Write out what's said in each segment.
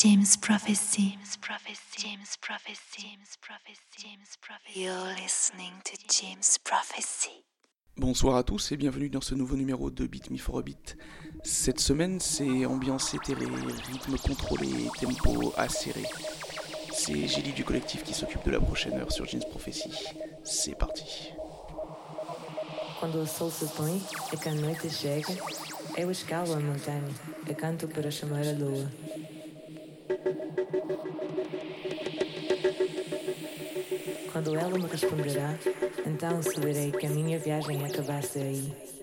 James Prophecy. James Prophecy. James Prophecy. James Prophecy. James Prophecy. You're listening to James Prophecy. Bonsoir à tous et bienvenue dans ce nouveau numéro de Beat Me for a Beat. Cette semaine, c'est ambiance éthérée, rythme contrôlé, tempo acéré. C'est Gélie du collectif qui s'occupe de la prochaine heure sur James Prophecy. C'est parti. Quando o sol se põe e que a noite chega, eu escalo a montanha e canto para chamar a lua. Quando ela me responderá, então saberei que a minha viagem acabasse aí.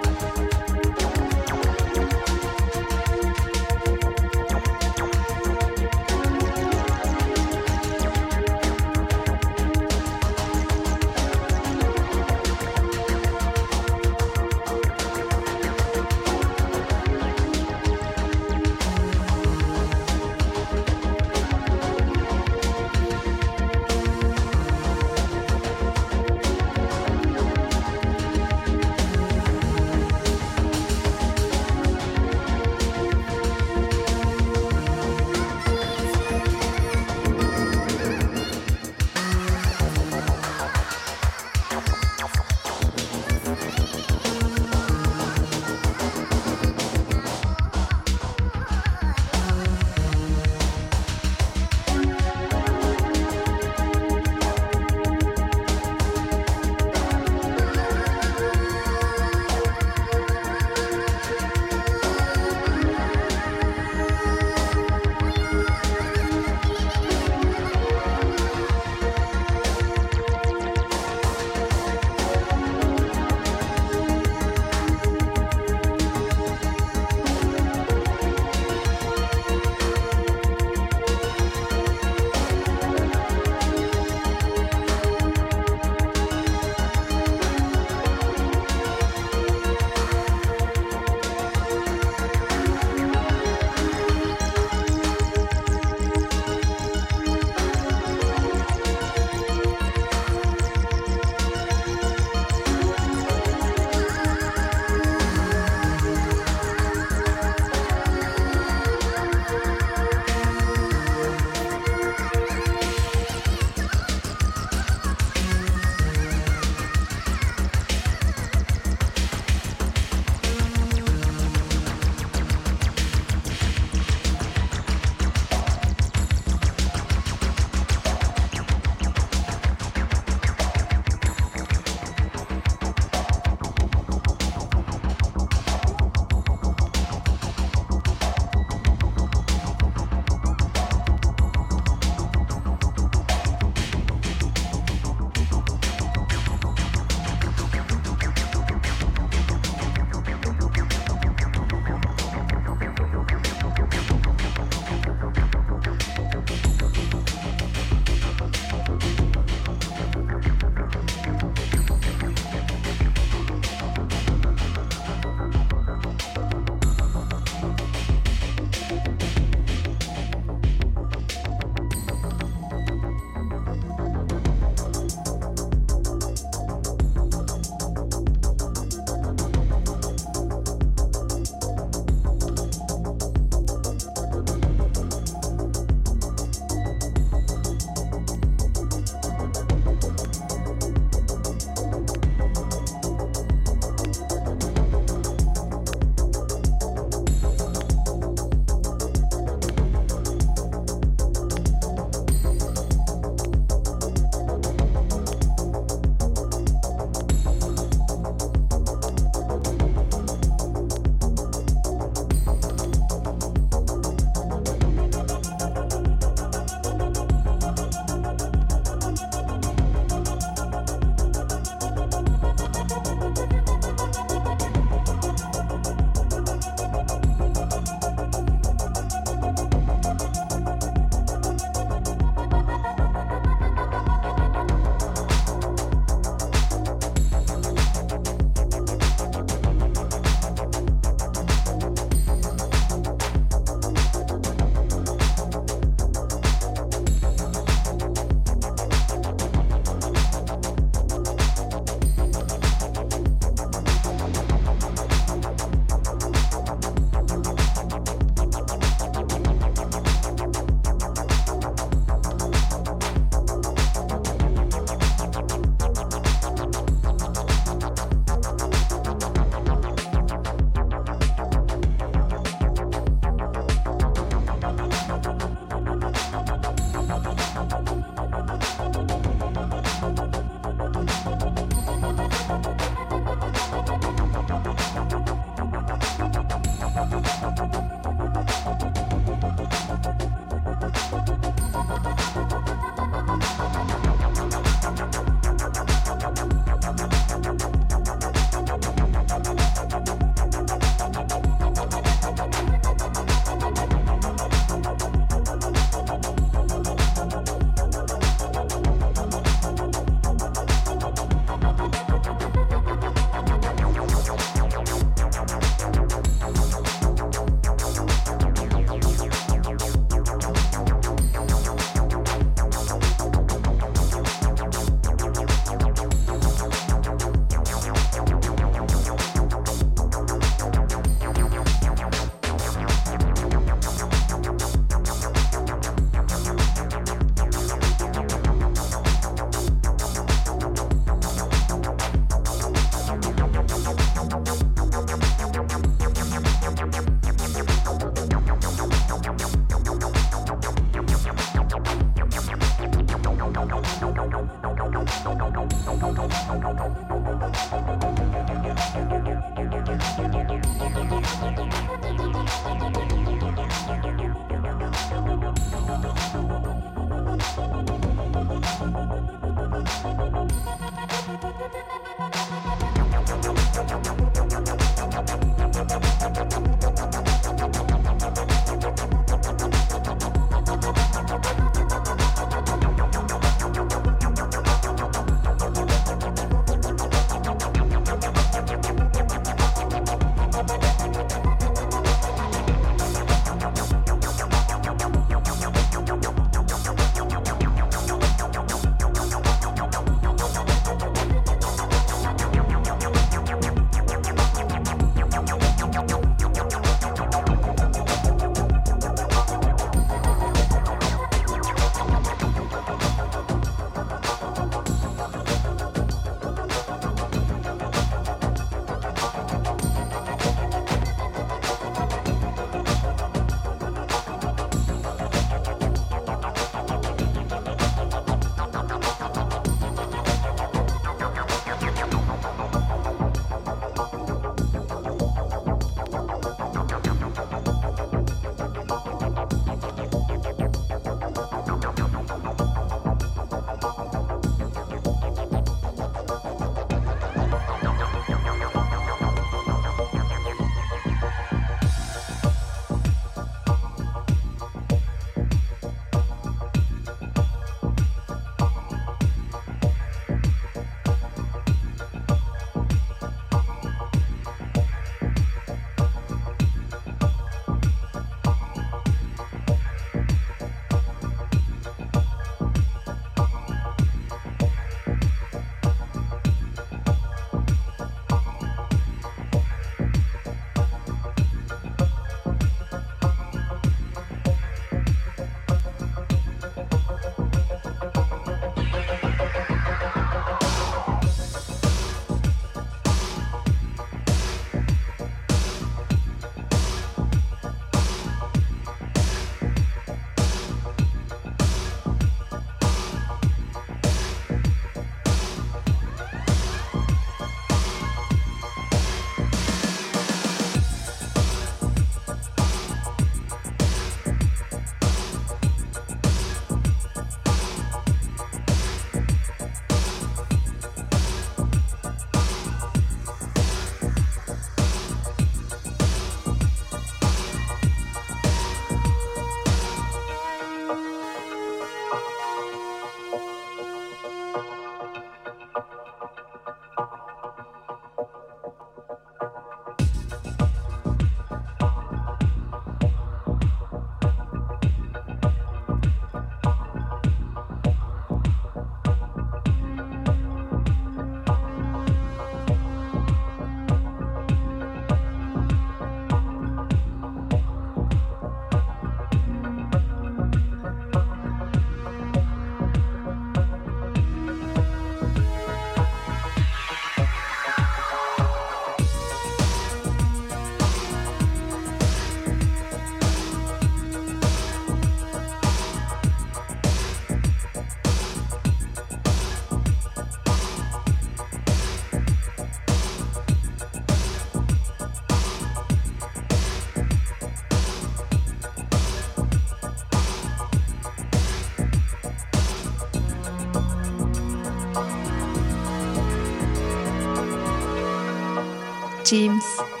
James.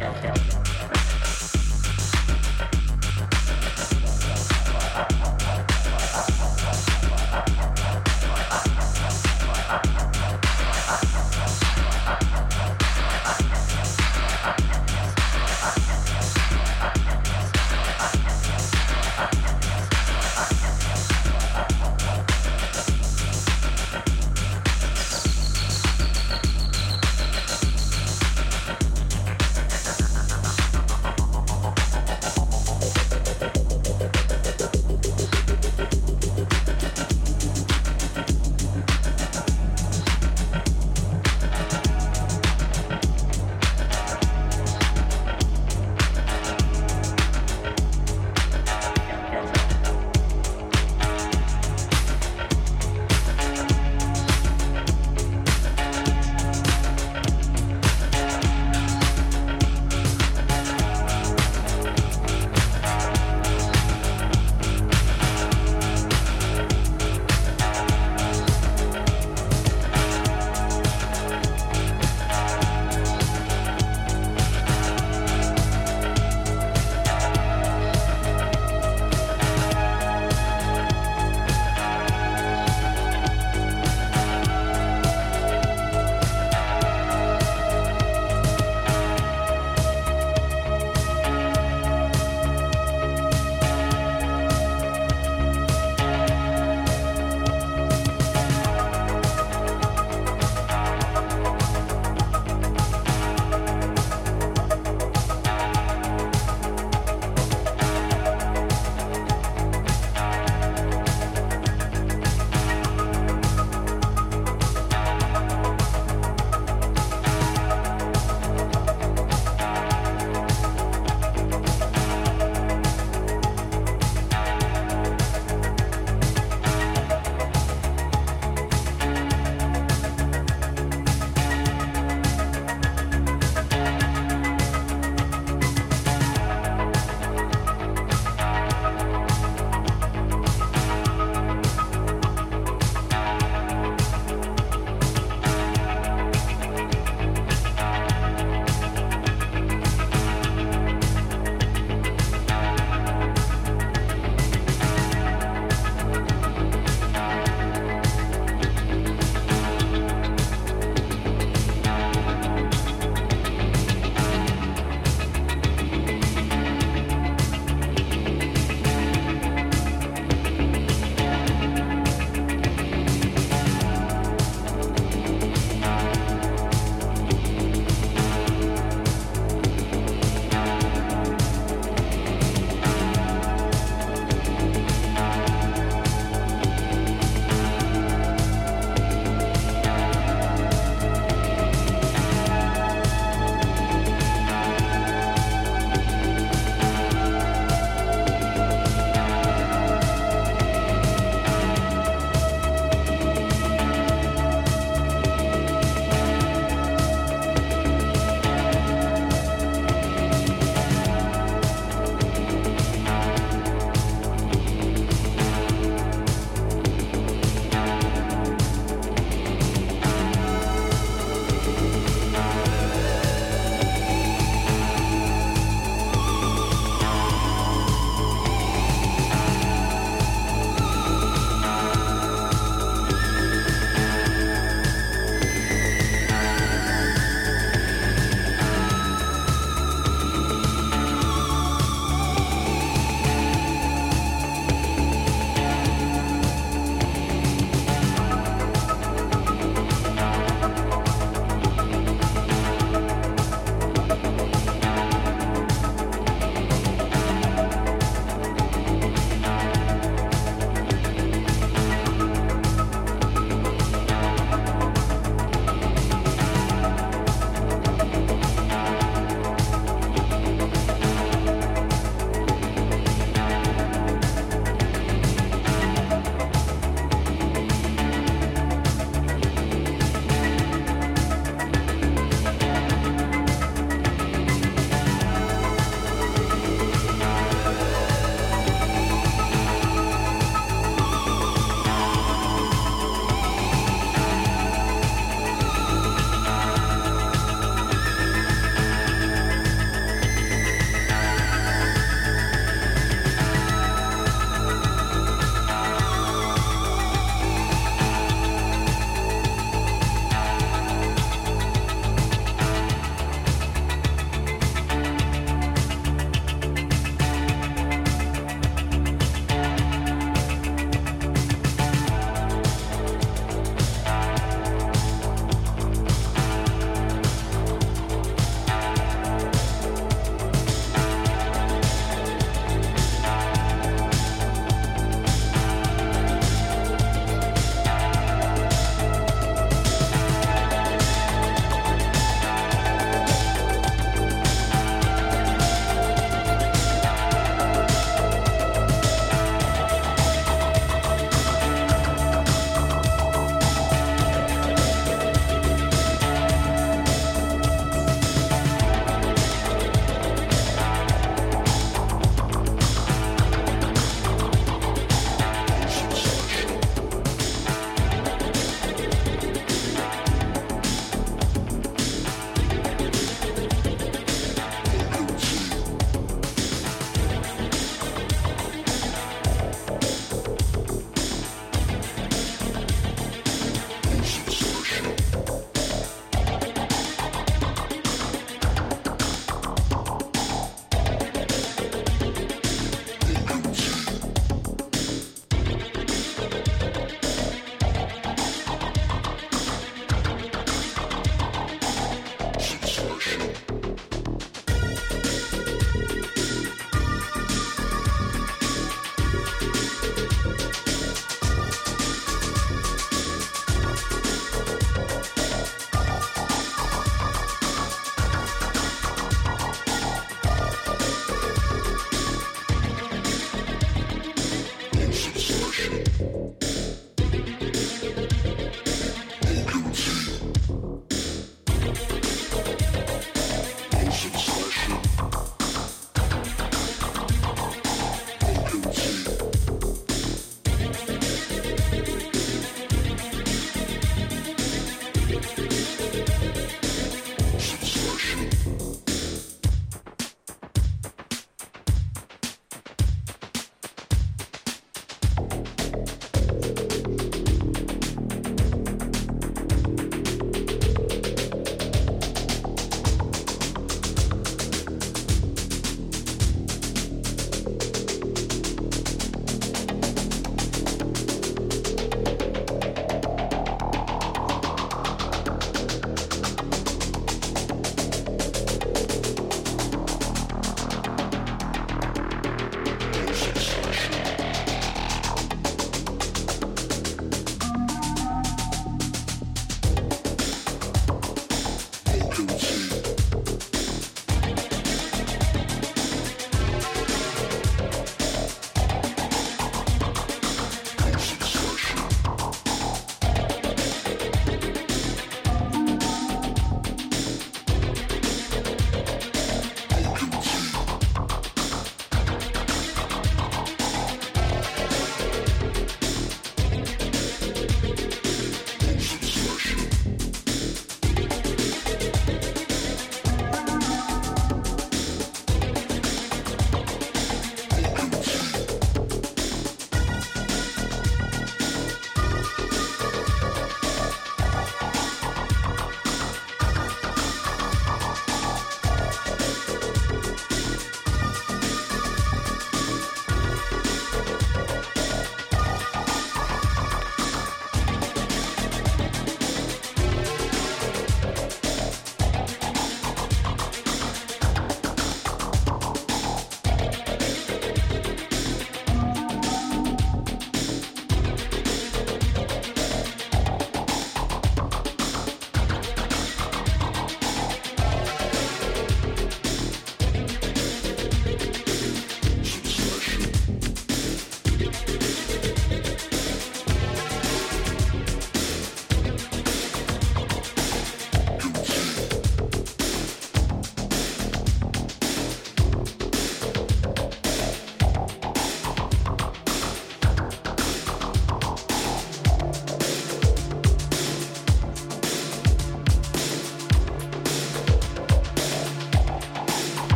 Ciao, ciao.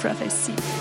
prophecy.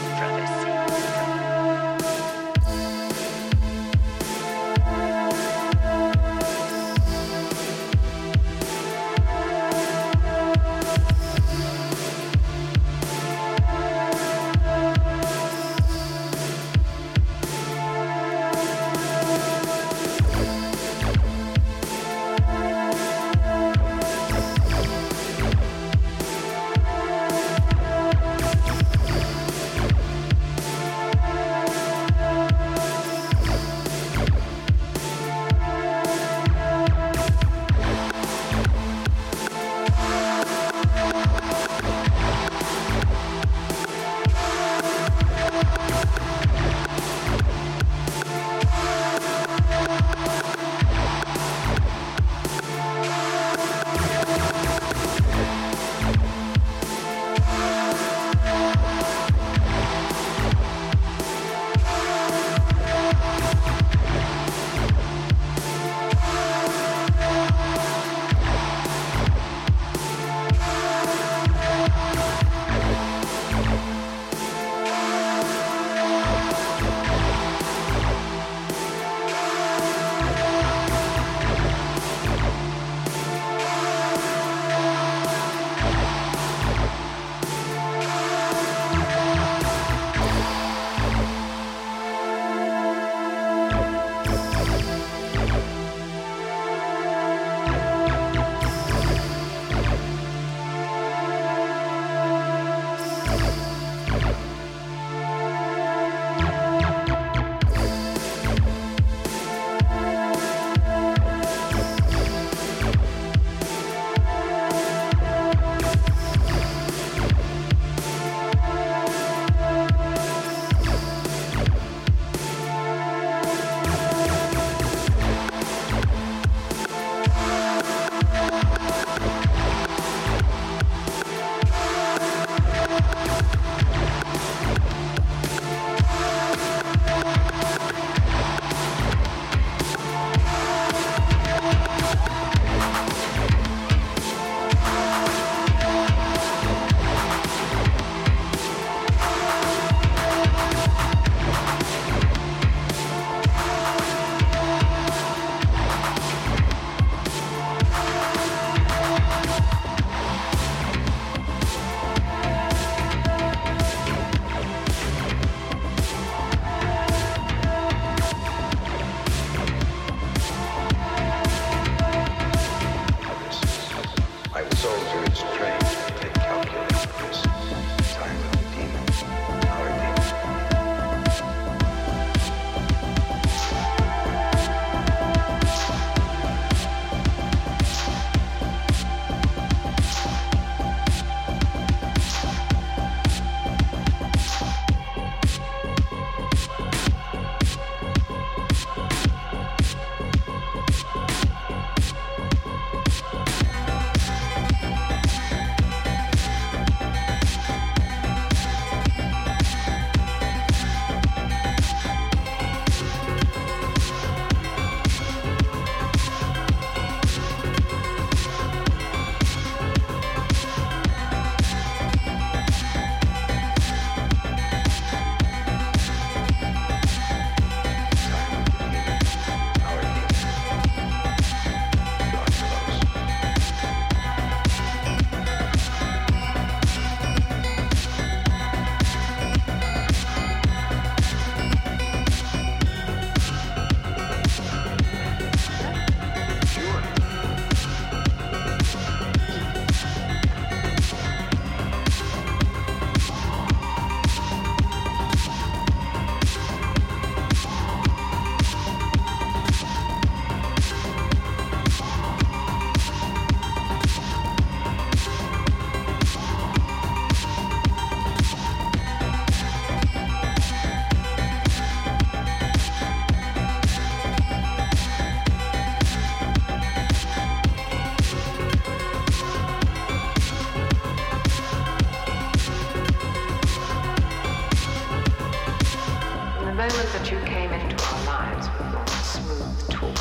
that you came into our lives with your smooth talk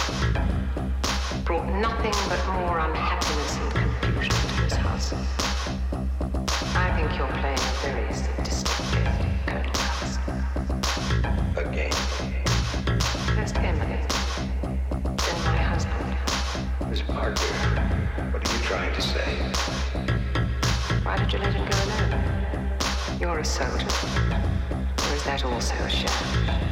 brought nothing but more unhappiness and confusion to this house. I think you're playing a very sadistic game, Colonel House. A game? First Emily, then my husband. Miss Parker, what are you trying to say? Why did you let him go alone? You're a soldier. Or is that also a sham?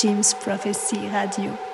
James Prophecy Radio.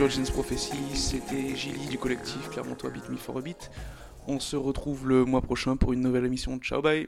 Sur James Prophecy, c'était Gilly du collectif Clermontois Beat Me for a Beat. On se retrouve le mois prochain pour une nouvelle émission. Ciao bye